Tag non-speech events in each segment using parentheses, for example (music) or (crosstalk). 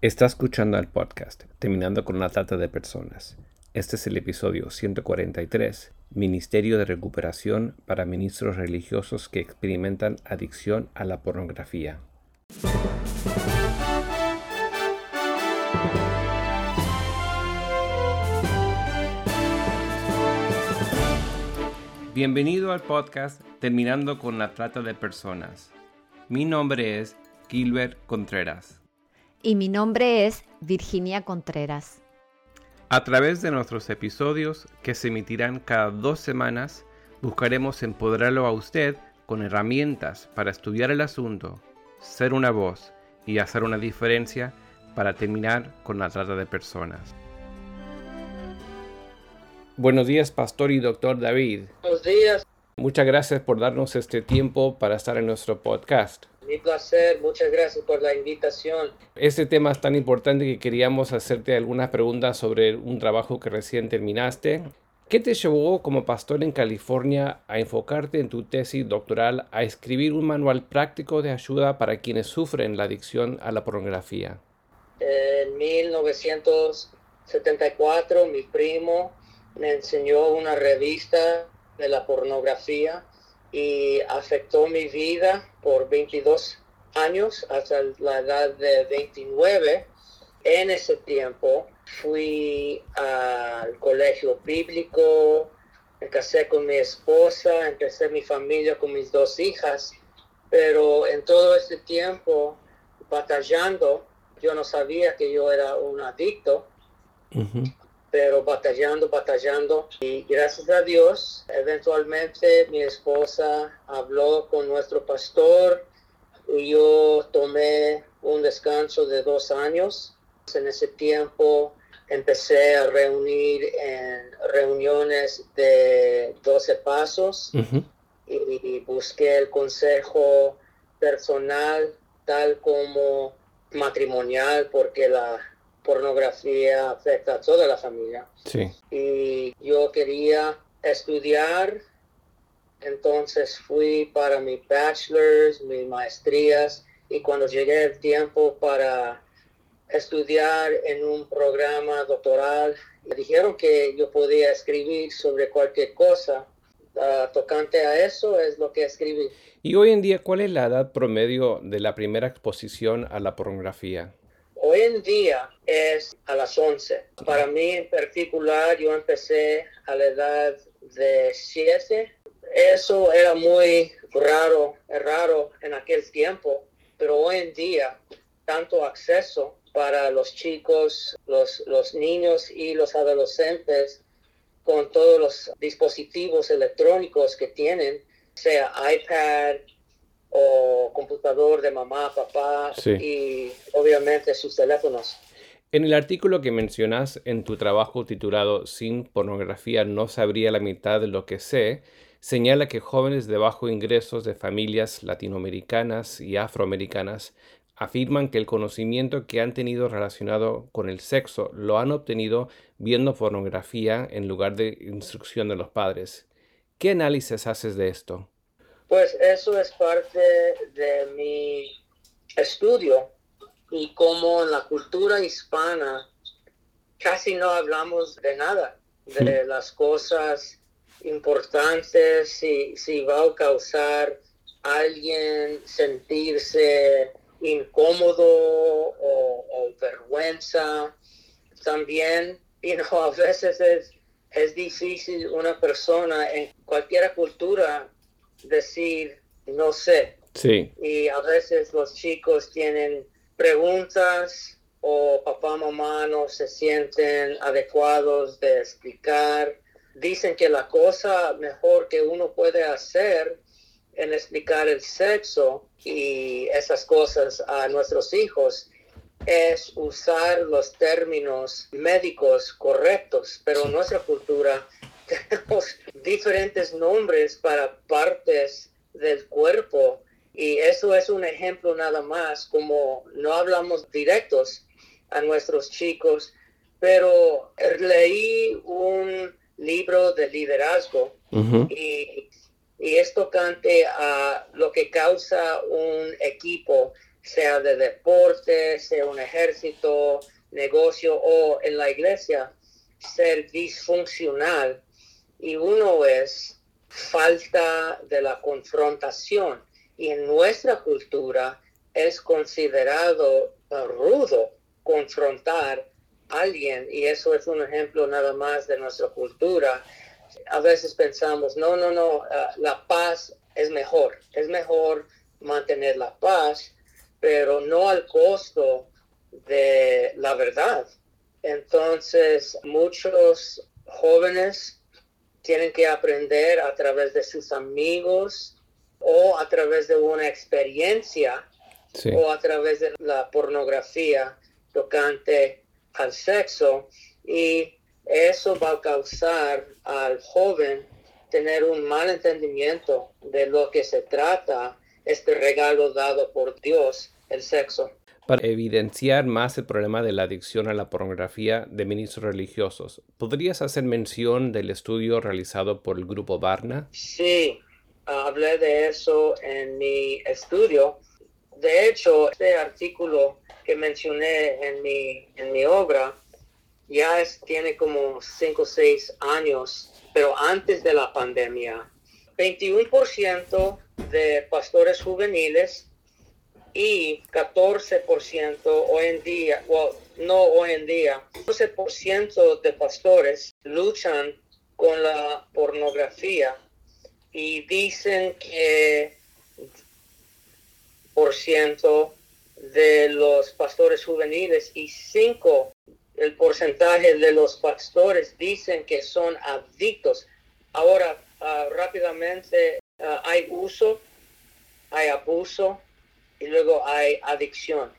Está escuchando el podcast Terminando con la Trata de Personas. Este es el episodio 143, Ministerio de Recuperación para Ministros Religiosos que experimentan adicción a la pornografía. Bienvenido al podcast Terminando con la Trata de Personas. Mi nombre es Gilbert Contreras y mi nombre es Virginia Contreras. A través de nuestros episodios, que se emitirán cada dos semanas, buscaremos empoderarlo a usted con herramientas para estudiar el asunto, ser una voz y hacer una diferencia para terminar con la trata de personas. Buenos días, pastor y doctor David. Buenos días. Muchas gracias por darnos este tiempo para estar en nuestro podcast. Mi placer, muchas gracias por la invitación. Este tema es tan importante que queríamos hacerte algunas preguntas sobre un trabajo que recién terminaste. ¿Qué te llevó como pastor en California a enfocarte en tu tesis doctoral a escribir un manual práctico de ayuda para quienes sufren la adicción a la pornografía? En 1974 mi primo me enseñó una revista de la pornografía y afectó mi vida por 22 años hasta la edad de 29. En ese tiempo fui al colegio bíblico, me casé con mi esposa, empecé mi familia con mis dos hijas, pero en todo este tiempo batallando, yo no sabía que yo era un adicto pero batallando, batallando. Y gracias a Dios, eventualmente mi esposa habló con nuestro pastor y yo tomé un descanso de dos años. En ese tiempo empecé a reunir en reuniones de 12 pasos y busqué el consejo personal tal como matrimonial porque la pornografía afecta a toda la familia. Sí. Y yo quería estudiar, entonces fui para mi bachelor's, mis maestrías, y cuando llegué el tiempo para estudiar en un programa doctoral, me dijeron que yo podía escribir sobre cualquier cosa. Uh, tocante a eso es lo que escribí. Y hoy en día, ¿cuál es la edad promedio de la primera exposición a la pornografía? Hoy en día es a las 11. Para mí en particular, yo empecé a la edad de 7. Eso era muy raro, raro en aquel tiempo, pero hoy en día, tanto acceso para los chicos, los, los niños y los adolescentes con todos los dispositivos electrónicos que tienen, sea iPad, o computador de mamá, papá y obviamente sus teléfonos. En el artículo que mencionas en tu trabajo titulado Sin pornografía no sabría la mitad de lo que sé, señala que jóvenes de bajo ingresos de familias latinoamericanas y afroamericanas afirman que el conocimiento que han tenido relacionado con el sexo lo han obtenido viendo pornografía en lugar de instrucción de los padres. ¿Qué análisis haces de esto? Pues eso es parte de mi estudio y como en la cultura hispana casi no hablamos de nada, de las cosas importantes, si, si va a causar a alguien sentirse incómodo o, vergüenza. También, you know, a veces es, es difícil una persona en cualquier cultura decir no sé. Sí. Y a veces los chicos tienen preguntas o papá, mamá no se sienten adecuados de explicar. Dicen que la cosa mejor que uno puede hacer en explicar el sexo y esas cosas a nuestros hijos es usar los términos médicos correctos, pero en nuestra cultura (laughs) tenemos diferentes nombres para partes del cuerpo y eso es un ejemplo nada más, como no hablamos directos a nuestros chicos, pero leí un libro de liderazgo y, y es tocante a lo que causa un equipo sea de deporte, sea un ejército, negocio o en la iglesia, ser disfuncional. Y uno es falta de la confrontación. Y en nuestra cultura es considerado rudo confrontar a alguien. Y eso es un ejemplo nada más de nuestra cultura. A veces pensamos, no, no, no, ah, la paz es mejor. Es mejor mantener la paz, pero no al costo de la verdad. Entonces, muchos jóvenes tienen que aprender a través de sus amigos o a través de una experiencia o a través de la pornografía tocante al sexo y eso va a causar al joven tener un mal entendimiento de lo que se trata este regalo dado por Dios, el sexo. Para evidenciar más el problema de la adicción a la pornografía de ministros religiosos, ¿podrías hacer mención del estudio realizado por el grupo Barna? Sí, hablé de eso en mi estudio. De hecho, este artículo que mencioné en mi, en mi obra ya tiene como 5 o 6 años, pero antes de la pandemia. 21% de pastores juveniles y 14% hoy en día, no hoy en día, 14% de pastores luchan con la pornografía y dicen que por ciento de los pastores juveniles y 5 el porcentaje de los pastores dicen que son adictos. Ahora, ah, rápidamente, ah, hay uso, hay abuso, y luego hay adicción.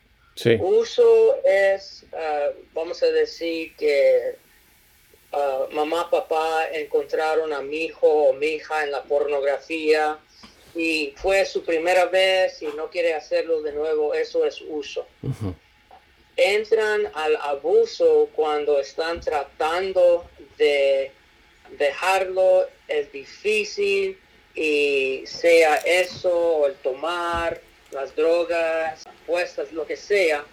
Uso es, ah, vamos a decir que uh, mamá, papá encontraron a mi hijo o mi hija en la pornografía y fue su primera vez y no quiere hacerlo de nuevo, eso es uso. Entran al abuso cuando están tratando de dejarlo, es difícil y sea eso, el tomar, las drogas, puestas, lo que sea,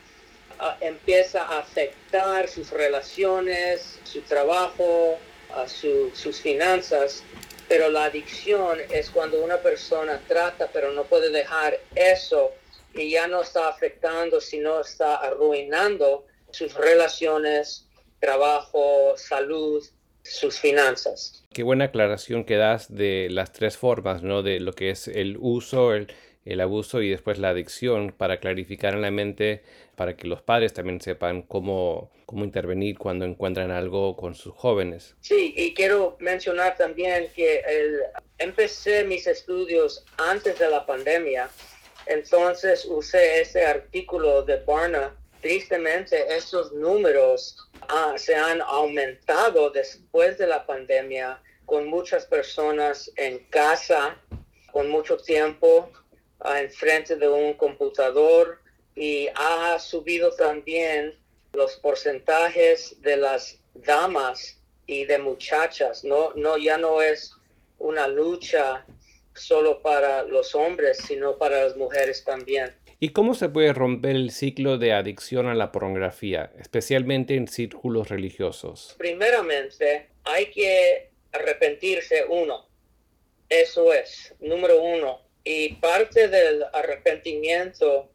empieza a afectar sus relaciones, su trabajo, sus finanzas. Pero la adicción es cuando una persona trata, pero no puede dejar eso y ya no está afectando, sino está arruinando sus relaciones, trabajo, salud, sus finanzas. Qué buena aclaración que das de las tres formas, ¿no? De lo que es el uso, el abuso y después la adicción para clarificar en la mente, para que los padres también sepan cómo, cómo intervenir cuando encuentran algo con sus jóvenes. Sí, y quiero mencionar también que el, empecé mis estudios antes de la pandemia, entonces usé ese artículo de Barna. Tristemente, esos números ah, se han aumentado después de la pandemia con muchas personas en casa, con mucho tiempo enfrente de un computador y ha subido también los porcentajes de las damas y de muchachas. No, no, ya no es una lucha solo para los hombres, sino para las mujeres también. ¿Y cómo se puede romper el ciclo de adicción a la pornografía, especialmente en círculos religiosos? Primeramente, hay que arrepentirse uno. Eso es, número uno, y parte del arrepentimiento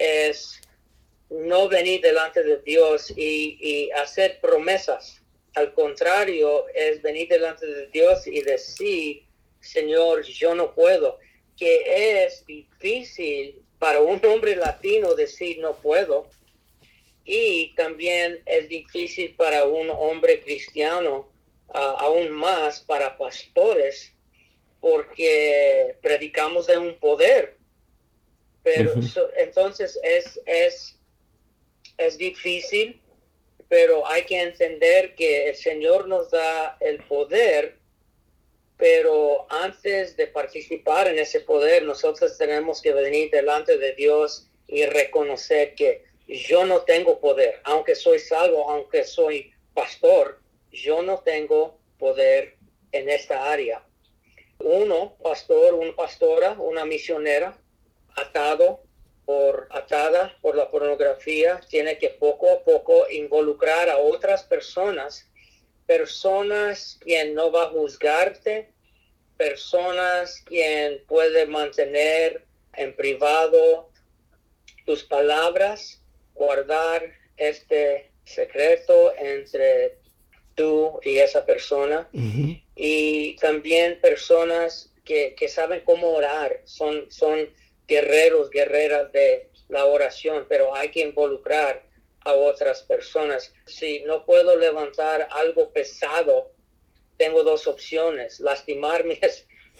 es no venir delante de Dios y, hacer promesas. Al contrario, es venir delante de Dios y decir, Señor, yo no puedo, que es difícil para un hombre latino decir no puedo. Y también es difícil para un hombre cristiano, ah, aún más para pastores, porque predicamos de un poder. Pero entonces es, es, es difícil, pero hay que entender que el Señor nos da el poder, pero antes de participar en ese poder, nosotros tenemos que venir delante de Dios y reconocer que yo no tengo poder, aunque soy salvo, aunque soy pastor, yo no tengo poder en esta área. Uno, pastor, una pastora, una misionera, atado por atada por la pornografía, tiene que poco a poco involucrar a otras personas, personas quien no va a juzgarte, personas quien puede mantener en privado tus palabras, guardar este secreto entre tú y esa persona. Y también personas que, que, saben cómo orar, son, son guerreros, guerreras de la oración, pero hay que involucrar a otras personas. Si no puedo levantar algo pesado, tengo dos opciones, lastimar (laughs) mi,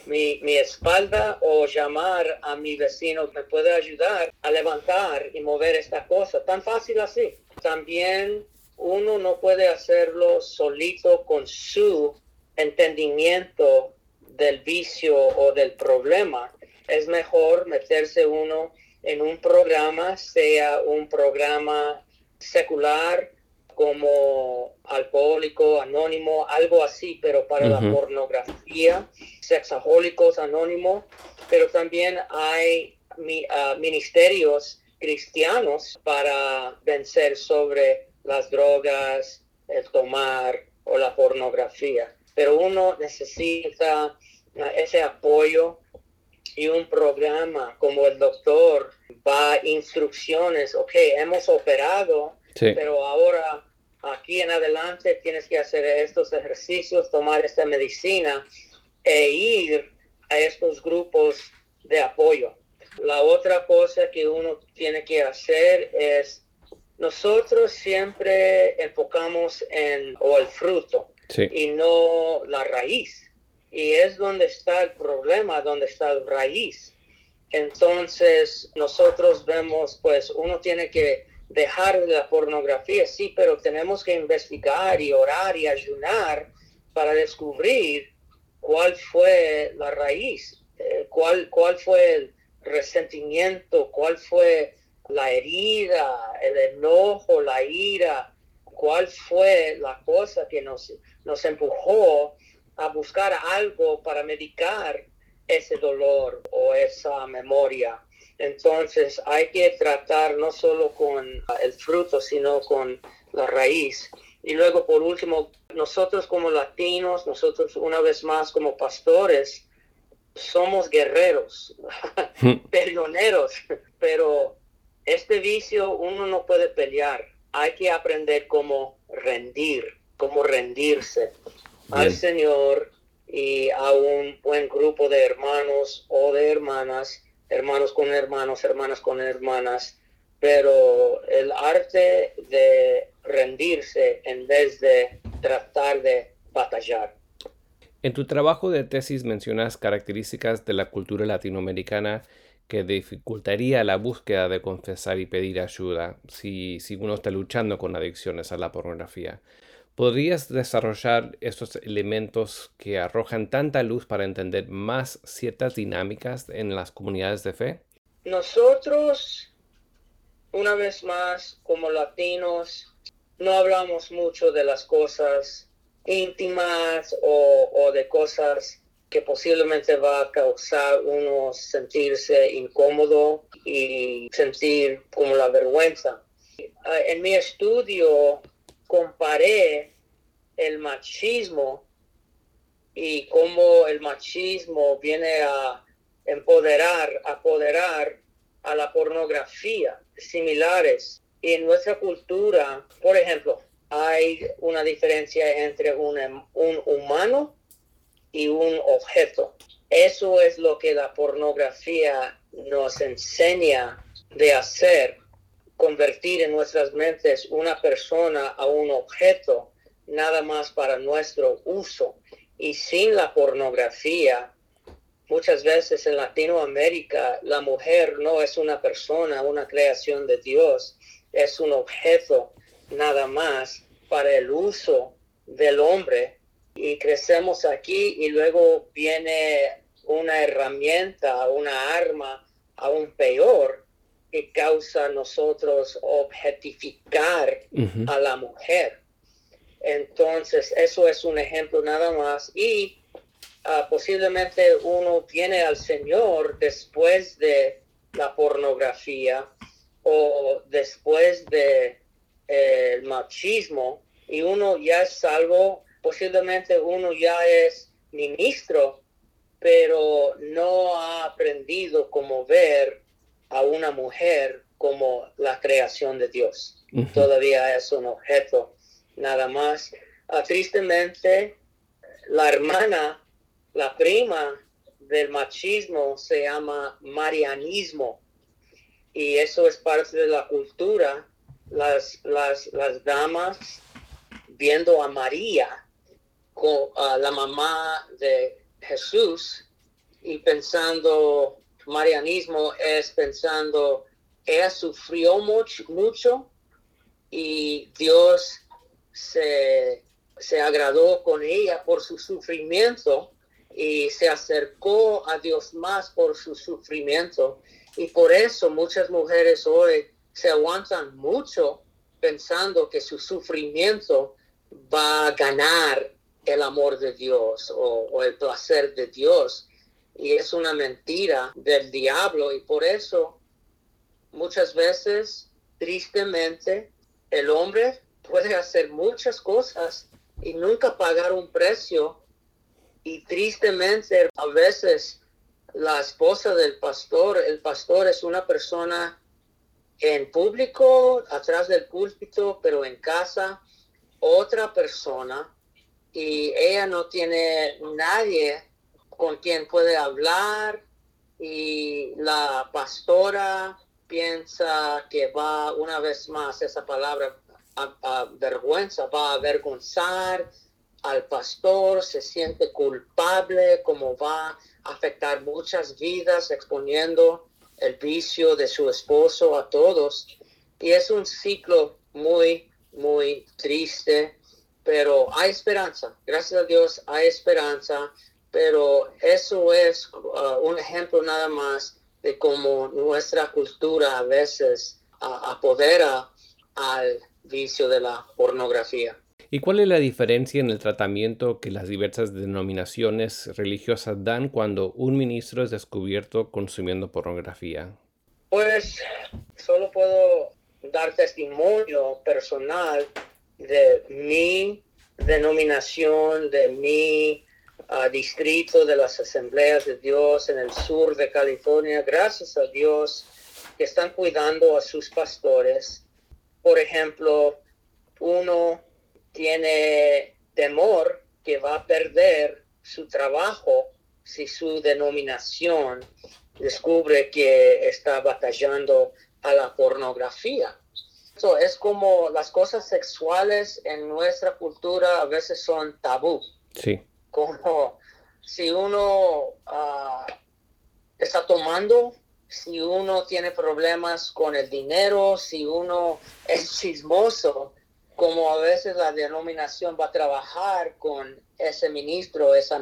mi, mi, espalda o llamar a mi vecino que me puede ayudar a levantar y mover esta cosa. Tan fácil así. También uno no puede hacerlo solito con su entendimiento del vicio o del problema. Es mejor meterse uno en un programa, sea un programa secular como alcohólico anónimo, algo así, pero para la pornografía, sexahólicos anónimo, pero también hay ah, ministerios cristianos para vencer sobre las drogas, el tomar o la pornografía. Pero uno necesita ah, ese apoyo y un programa como el doctor va instrucciones, ok, hemos operado, pero ahora aquí en adelante tienes que hacer estos ejercicios, tomar esta medicina e ir a estos grupos de apoyo. La otra cosa que uno tiene que hacer es nosotros siempre enfocamos en o el fruto y no la raíz. Y es donde está el problema, donde está la raíz. Entonces nosotros vemos, pues uno tiene que dejar la pornografía, sí, pero tenemos que investigar y orar y ayunar para descubrir cuál fue la raíz, eh, cuál, cuál fue el resentimiento, cuál fue la herida, el enojo, la ira, cuál fue la cosa que nos, nos empujó a buscar algo para medicar ese dolor o esa memoria. Entonces hay que tratar no solo con el fruto, sino con la raíz. Y luego, por último, nosotros como latinos, nosotros una vez más como pastores, somos guerreros, (laughs) peleoneros, pero este vicio uno no puede pelear. Hay que aprender cómo rendir, cómo rendirse al Señor y a un buen grupo de hermanos o de hermanas, hermanos con hermanos, hermanas con hermanas, pero el arte de rendirse en vez de tratar de batallar. En tu trabajo de tesis mencionas características de la cultura latinoamericana que dificultaría la búsqueda de confesar y pedir ayuda si, si uno está luchando con adicciones a la pornografía. ¿Podrías desarrollar estos elementos que arrojan tanta luz para entender más ciertas dinámicas en las comunidades de fe? Nosotros, una vez más, como latinos, no hablamos mucho de las cosas íntimas o, de cosas que posiblemente va a causar uno sentirse incómodo y sentir como la vergüenza. Ah, en mi estudio comparé el machismo y cómo el machismo viene a empoderar, apoderar a la pornografía similares. Y en nuestra cultura, por ejemplo, hay una diferencia entre un, un humano y un objeto. Eso es lo que la pornografía nos enseña de hacer, convertir en nuestras mentes una persona a un objeto nada más para nuestro uso. Y sin la pornografía, muchas veces en Latinoamérica la mujer no es una persona, una creación de Dios, es un objeto nada más para el uso del hombre y crecemos aquí y luego viene una herramienta, una arma aún peor que causa a nosotros objetificar a la mujer. Entonces, eso es un ejemplo nada más. Y ah, posiblemente uno viene al Señor después de la pornografía o después de eh, el machismo y uno ya es salvo, posiblemente uno ya es ministro, pero no ha aprendido cómo ver a una mujer como la creación de Dios. Todavía es un objeto, nada más. Ah, tristemente, la hermana, la prima del machismo se llama marianismo y eso es parte de la cultura. Las, las, las damas viendo a María, con, la mamá de Jesús, y pensando, marianismo es pensando, ella sufrió mucho, y Dios se, se agradó con ella por su sufrimiento y se acercó a Dios más por su sufrimiento. Y por eso muchas mujeres hoy se aguantan mucho pensando que su sufrimiento va a ganar el amor de Dios o, el placer de Dios. Y es una mentira del diablo. Y por eso muchas veces, tristemente, el hombre puede hacer muchas cosas y nunca pagar un precio. Y tristemente a veces la esposa del pastor, el pastor es una persona en público, atrás del púlpito, pero en casa, otra persona. Y ella no tiene nadie con quien puede hablar y la pastora piensa que va una vez más esa palabra a, vergüenza, va a avergonzar al pastor, se siente culpable, como va a afectar muchas vidas exponiendo el vicio de su esposo a todos. Y es un ciclo muy, muy triste, pero hay esperanza. Gracias a Dios hay esperanza, pero eso es uh, un ejemplo nada más de cómo nuestra cultura a veces uh, apodera al vicio de la pornografía. ¿Y cuál es la diferencia en el tratamiento que las diversas denominaciones religiosas dan cuando un ministro es descubierto consumiendo pornografía? Pues solo puedo dar testimonio personal de mi denominación, de mi uh, distrito de las asambleas de Dios en el sur de California. Gracias a Dios que están cuidando a sus pastores. Por ejemplo, uno tiene temor que va a perder su trabajo si su denominación descubre que está batallando a la pornografía. Eso es como las cosas sexuales en nuestra cultura a veces son tabú. Sí. Como si uno uh, está tomando, si uno tiene problemas con el dinero, si uno (laughs) es chismoso, como a veces la denominación va a trabajar con ese ministro, esa,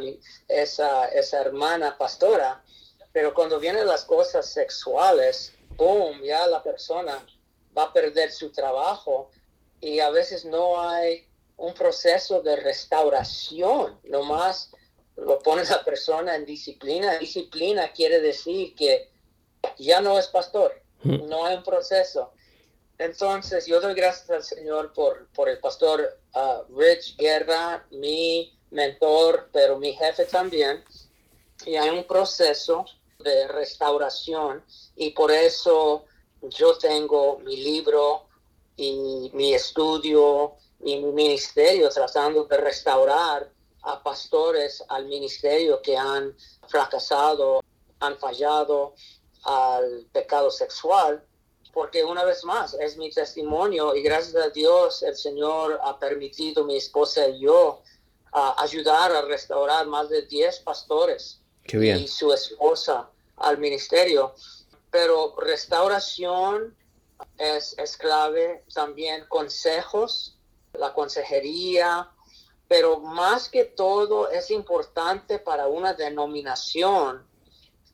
esa, esa hermana pastora, pero cuando vienen las cosas sexuales, boom, ya la persona va a perder su trabajo. Y a veces no hay un proceso de restauración, nomás lo pone la persona en disciplina. Disciplina quiere decir que ya no es pastor, no hay un proceso. Entonces, yo doy gracias al Señor por, por el pastor uh, Rich Guerra, mi mentor, pero mi jefe también. Y hay un proceso de restauración y por eso yo tengo mi libro y mi estudio y mi ministerio tratando de restaurar a pastores al ministerio que han fracasado, han fallado al pecado sexual porque una vez más es mi testimonio y gracias a Dios el Señor ha permitido mi esposa y yo ayudar a restaurar más de 10 pastores y su esposa al ministerio. Pero restauración es, es clave, también consejos, la consejería, pero más que todo es importante para una denominación,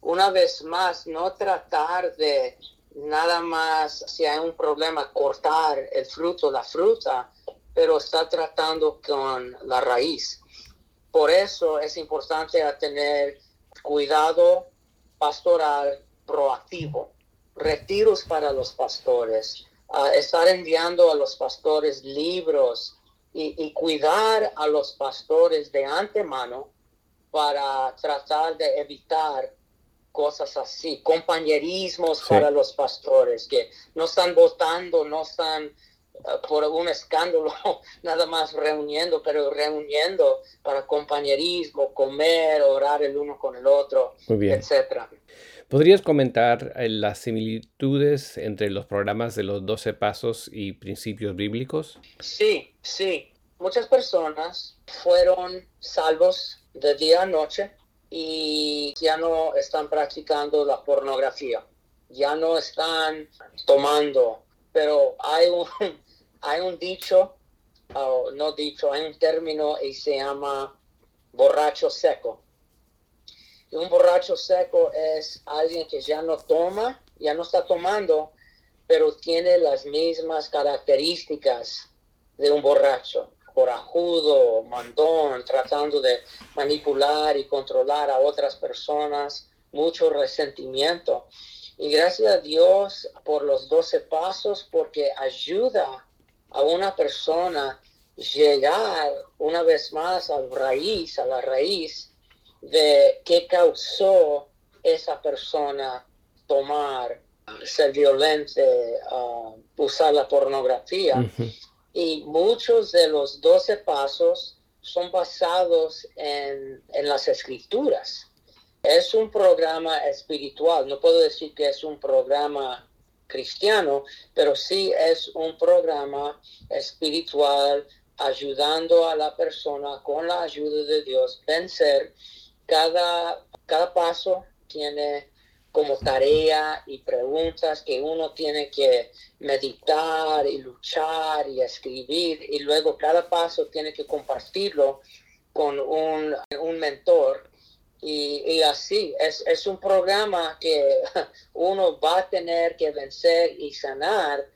una vez más, no tratar de nada más si hay un problema cortar el fruto, la fruta, pero está tratando con la raíz. Por eso es importante tener cuidado pastoral proactivo. retiros para los pastores, estar enviando a los pastores libros y, y cuidar a los pastores de antemano para tratar de evitar cosas así, compañerismos para los pastores que no están votando, no están uh, por un escándalo, (laughs) nada más reuniendo, pero reuniendo para compañerismo, comer, orar el uno con el otro, etcétera. ¿Podrías comentar eh, las similitudes entre los programas de los 12 pasos y principios bíblicos? Sí, sí. Muchas personas fueron salvos de día a noche y ya no están practicando la pornografía, ya no están tomando, pero hay un, (laughs) hay un dicho, no dicho, hay un término y se llama borracho seco. Un borracho seco es alguien que ya no toma, ya no está tomando, pero tiene las mismas características de un borracho corajudo, mandón, tratando de manipular y controlar a otras personas, mucho resentimiento. Y gracias a Dios por los 12 pasos, porque ayuda a una persona llegar una vez más a la raíz, a la raíz de qué causó esa persona tomar, ser violente, uh, usar la pornografía. Y muchos de los doce pasos son basados en, las escrituras. Es un programa espiritual, no puedo decir que es un programa cristiano, pero sí es un programa espiritual ayudando a la persona con la ayuda de Dios vencer. Cada, cada paso tiene como tarea y preguntas que uno tiene que meditar y luchar y escribir y luego cada paso tiene que compartirlo con un, un mentor y, y así es, es, un programa que (laughs) uno va a tener que vencer y sanar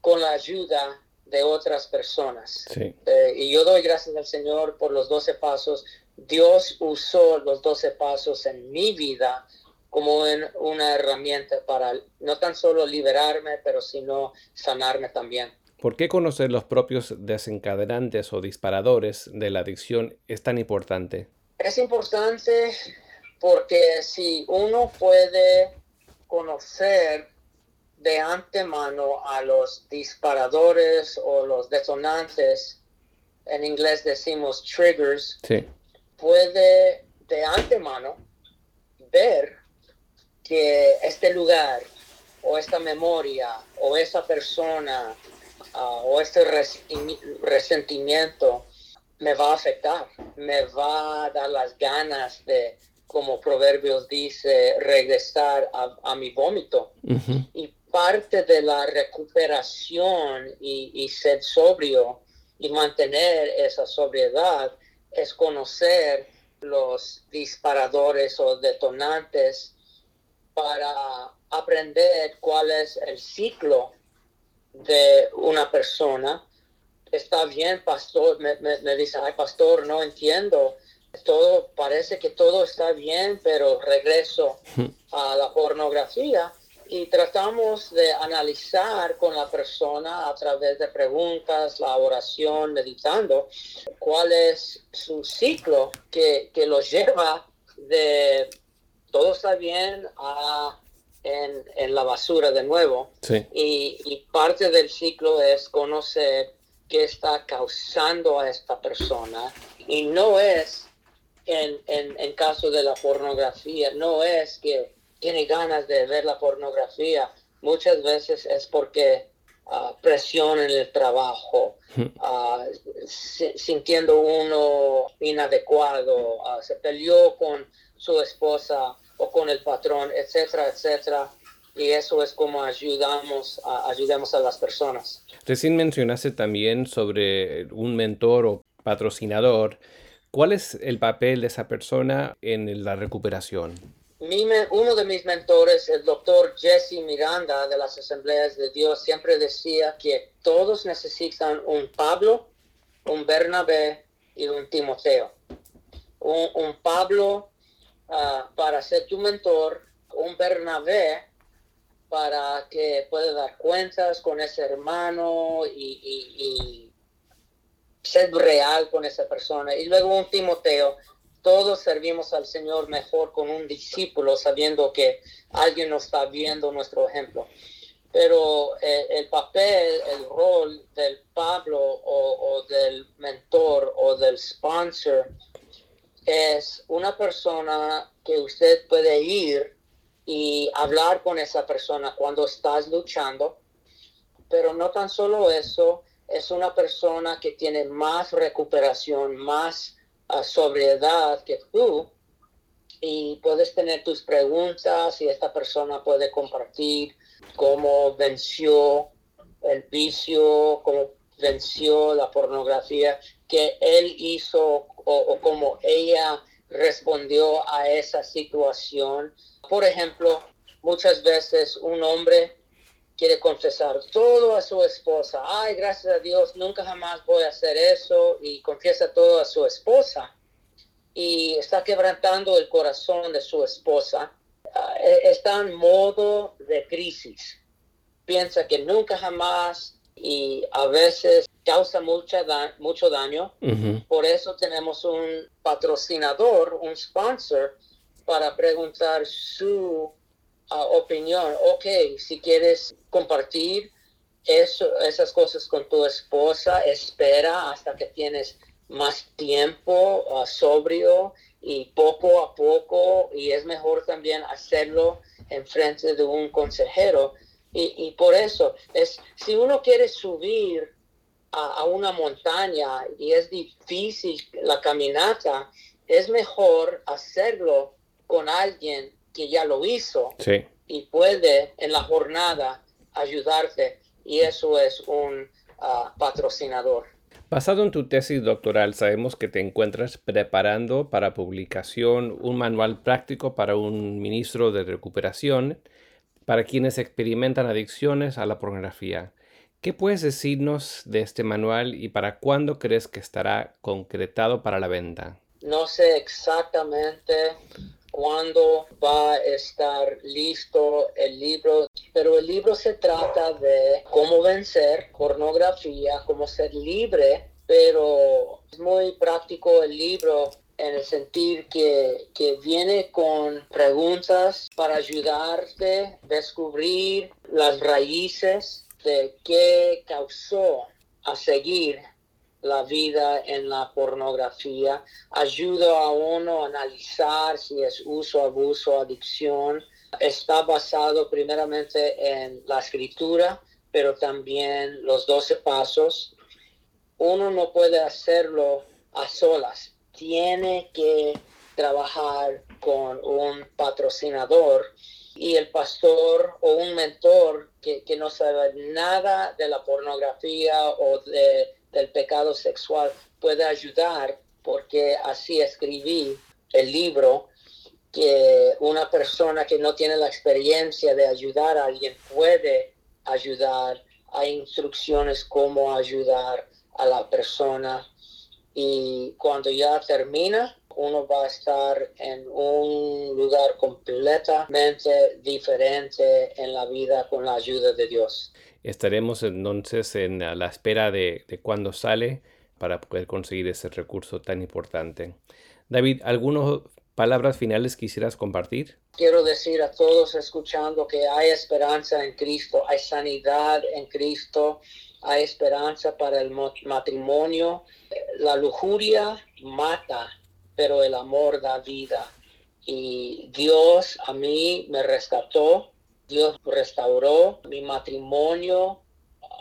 con la ayuda de otras personas. Eh, y yo doy gracias al Señor por los 12 pasos. Dios usó los 12 pasos en mi vida como en una herramienta para no tan solo liberarme, pero sino sanarme también. ¿Por qué conocer los propios desencadenantes o disparadores de la adicción es tan importante? Es importante porque si uno puede conocer de antemano a los disparadores o los detonantes, en inglés decimos triggers, puede de antemano ver que este lugar o esta memoria o esa persona ah, o este resentimiento me va a afectar, me va a dar las ganas de, como Proverbios dice, regresar a, mi vómito. Y parte de la recuperación y, y ser sobrio y mantener esa sobriedad es conocer los disparadores o detonantes para aprender cuál es el ciclo de una persona. Está bien, pastor, me, me, dice, ay, pastor, no entiendo. Todo parece que todo está bien, pero regreso a la pornografía y tratamos de analizar con la persona a través de preguntas, la oración, meditando, cuál es su ciclo que, que lo lleva de todo está bien ah, en, la basura de nuevo. Y, parte del ciclo es conocer qué está causando a esta persona. Y no es, en, en, caso de la pornografía, no es que tiene ganas de ver la pornografía. Muchas veces es porque uh, presión en el trabajo, ah, sintiendo uno inadecuado, se peleó con su esposa o con el patrón, etcétera, etcétera. Y eso es como ayudamos a, ayudamos a las personas. Recién mencionaste también sobre un mentor o patrocinador. ¿Cuál es el papel de esa persona en la recuperación? Mi, uno de mis mentores, el doctor Jesse Miranda de las Asambleas de Dios, siempre decía que todos necesitan un Pablo, un Bernabé y un Timoteo. Un, Pablo Ah, para ser tu mentor, un Bernabé para que pueda dar cuentas con ese hermano y ser real con esa persona. Y luego un Timoteo, todos servimos al Señor mejor con un discípulo sabiendo que alguien nos está viendo nuestro ejemplo. Pero eh, el papel, el rol del Pablo o, del mentor o del sponsor es una persona que usted puede ir y hablar con esa persona cuando estás luchando. Pero no tan solo eso, es una persona que tiene más recuperación, más a sobriedad que tú y puedes tener tus preguntas y esta persona puede compartir cómo venció el vicio, cómo venció la pornografía que él hizo o, o cómo ella respondió a esa situación. Por ejemplo, muchas veces un hombre quiere confesar todo a su esposa. Ay, gracias a Dios, nunca jamás voy a hacer eso y confiesa todo a su esposa. Y está quebrantando el corazón de su esposa. Ah, e, está en modo de crisis. Piensa que nunca jamás y a veces causa mucha mucho daño. Por eso tenemos un patrocinador, un sponsor, para preguntar su opinión. Ok, si quieres compartir eso, esas cosas con tu esposa, espera hasta que tienes más tiempo uh, sobrio y poco a poco, y es mejor también hacerlo en frente de un consejero. Y, y por eso, es, si uno quiere subir a, a, una montaña y es difícil la caminata, es mejor hacerlo con alguien que ya lo hizo y puede en la jornada ayudarte y eso es un ah, patrocinador. Basado en tu tesis doctoral, sabemos que te encuentras preparando para publicación un manual práctico para un ministro de recuperación para quienes experimentan adicciones a la pornografía. ¿Qué puedes decirnos de este manual y para cuándo crees que estará concretado para la venta? No sé exactamente cuándo va a estar listo el libro, pero el libro se trata de cómo vencer pornografía, cómo ser libre, pero es muy práctico el libro en el sentido que, que, viene con preguntas para ayudarte a descubrir las raíces de qué causó a seguir la vida en la pornografía, ayuda a uno a analizar si es uso, abuso, adicción. Está basado primeramente en la escritura, pero también los 12 pasos. Uno no puede hacerlo a solas, tiene que trabajar con un patrocinador y el pastor o un mentor que, que no sabe nada de la pornografía o de del pecado sexual puede ayudar porque así escribí el libro que una persona que no tiene la experiencia de ayudar a alguien puede ayudar. Hay instrucciones cómo ayudar a la persona y cuando ya termina uno va a estar en un lugar completamente diferente en la vida con la ayuda de Dios. Estaremos entonces en la espera de, de cuándo sale para poder conseguir ese recurso tan importante. David, ¿algunas palabras finales quisieras compartir? Quiero decir a todos escuchando que hay esperanza en Cristo, hay sanidad en Cristo, hay esperanza para el matrimonio. La lujuria mata, pero el amor da vida. Y Dios a mí me rescató Dios restauró mi matrimonio.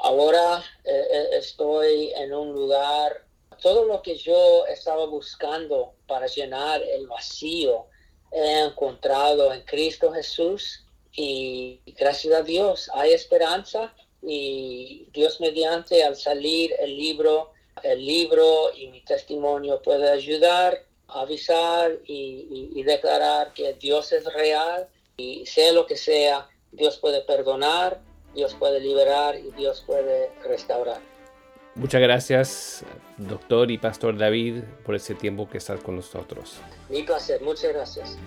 Ahora eh, eh, estoy en un lugar, todo lo que yo estaba buscando para llenar el vacío, he encontrado en Cristo Jesús y gracias a Dios hay esperanza y Dios mediante al salir el libro, el libro y mi testimonio puede ayudar, avisar y, y declarar que Dios es real y sea lo que sea, Dios puede perdonar, Dios puede liberar y Dios puede restaurar. Muchas gracias, doctor y pastor David, por ese tiempo que estás con nosotros. Mi placer, muchas gracias.